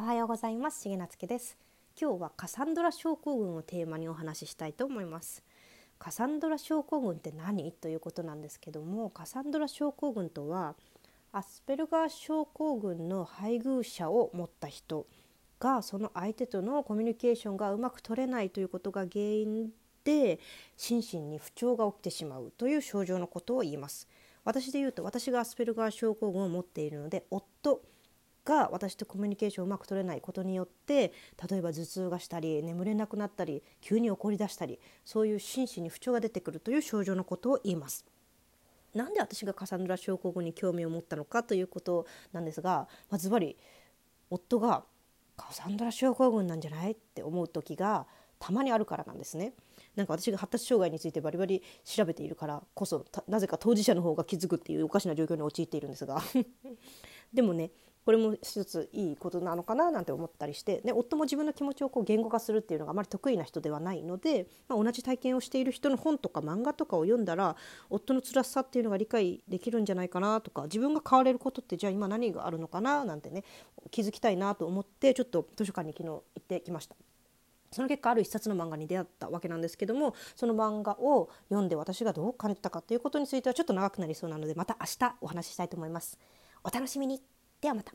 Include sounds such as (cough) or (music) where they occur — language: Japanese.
おはようございます。重夏です。今日はカサンドラ症候群をテーマにお話ししたいと思います。カサンドラ症候群って何？ということなんですけどもカサンドラ症候群とはアスペルガー症候群の配偶者を持った人がその相手とのコミュニケーションがうまく取れないということが原因で心身に不調が起きてしまうという症状のことを言います。私で言うと私がアスペルガー症候群を持っているので夫が私とコミュニケーションをうまく取れないことによって例えば頭痛がしたり眠れなくなったり急に怒り出したりそういう心身に不調が出てくるという症状のことを言います。なんで私がカサンドラ症候群に興味を持ったのかということなんですが、まあ、ずばり夫がカサンドラ症候群なんじゃないって思う時がたまにあるからなんですね。なんか私が発達障害についてバリバリ調べているからこそなぜか当事者の方が気づくっていうおかしな状況に陥っているんですが (laughs) でもねこれも一ついいことなのかななんて思ったりしてで夫も自分の気持ちをこう言語化するっていうのがあまり得意な人ではないので、まあ、同じ体験をしている人の本とか漫画とかを読んだら夫の辛さっていうのが理解できるんじゃないかなとか自分が変われることってじゃあ今何があるのかななんてね気づきたいなと思ってちょっと図書館に昨日行ってきました。その結果ある一冊の漫画に出会ったわけなんですけどもその漫画を読んで私がどう感じたかということについてはちょっと長くなりそうなのでまた明日お話ししたいと思います。お楽しみにではまた。